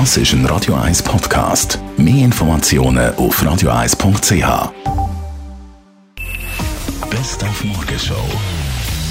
Das ist ein Radio 1 Podcast. Mehr Informationen auf radio1.ch. Best auf Morgenshow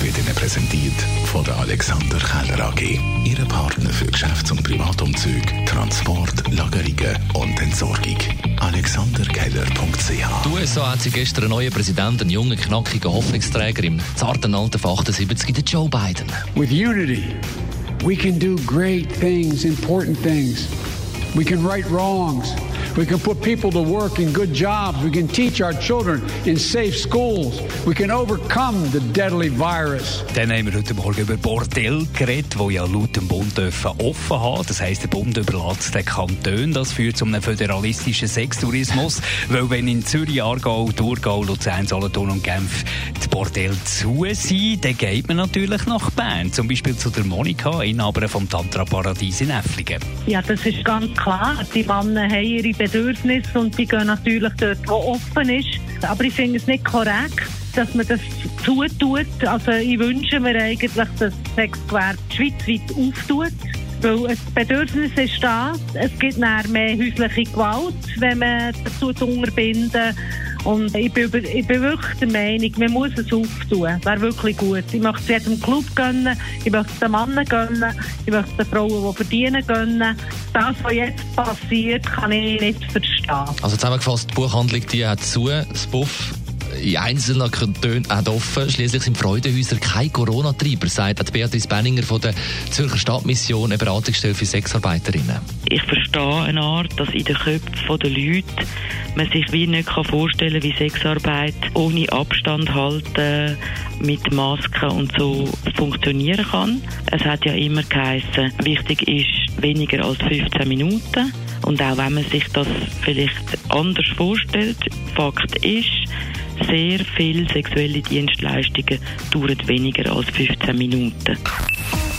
wird Ihnen präsentiert von der Alexander Keller AG. Ihre Partner für Geschäfts- und Privatumzüge, Transport, Lagerungen und Entsorgung. AlexanderKeller.ch Die USA hat sie gestern einen neuen Präsidenten, einen jungen, knackigen Hoffnungsträger im zarten Alter von 78, den Joe Biden. With unity, we can do great things, important things. We can right wrongs. We can put people to work in good jobs. We can teach our children in safe schools. We can overcome the deadly virus. Dann haben wir heute Morgen über Bordell geredet, die ja laut dem Bund dürfen offen haben. Das heisst, der Bund überlässt den Kanton. Das führt zu einem föderalistischen Sextourismus. Weil wenn in Zürich, Aargau, Thurgau, Luzern, Solothurn und Genf die Bordell zu sind, dann geht man natürlich nach Bern. Zum Beispiel zu der Monika, Inhaberin vom Tantra-Paradies in Äfflingen. Ja, das ist ganz klar. Die Männer haben ihre Bedürfnisse und die gehen natürlich dort, wo offen ist. Aber ich finde es nicht korrekt, dass man das zutut. Also ich wünsche mir eigentlich, dass das Sexgewerbe schweizweit auftut. Weil das Bedürfnis ist da. Es gibt mehr häusliche Gewalt, wenn man dazu zu unterbinden. Und ich bin, ich bin wirklich der Meinung, man muss es auftun. Wäre wirklich gut. Ich möchte es jedem Club gönnen, ich möchte es den Männern gönnen, ich möchte es den Frauen, die verdienen, gönnen. Das, was jetzt passiert, kann ich nicht verstehen. Also zusammengefasst, die Buchhandlung die hat zu, das Buff in einzelnen Kantonen hat offen. Schließlich sind Freudenhäuser kein Corona-Treiber, sagt Beatrice Benninger von der Zürcher Stadtmission, eine Beratungsstelle für Sexarbeiterinnen. Ich verstehe eine Art, dass in den Köpfen der Leute man sich wie nicht vorstellen kann, wie Sexarbeit ohne Abstand halten, mit Masken und so funktionieren kann. Es hat ja immer geheißen, wichtig ist weniger als 15 Minuten. Und auch wenn man sich das vielleicht anders vorstellt, Fakt ist, sehr viele sexuelle Dienstleistungen dauern weniger als 15 Minuten.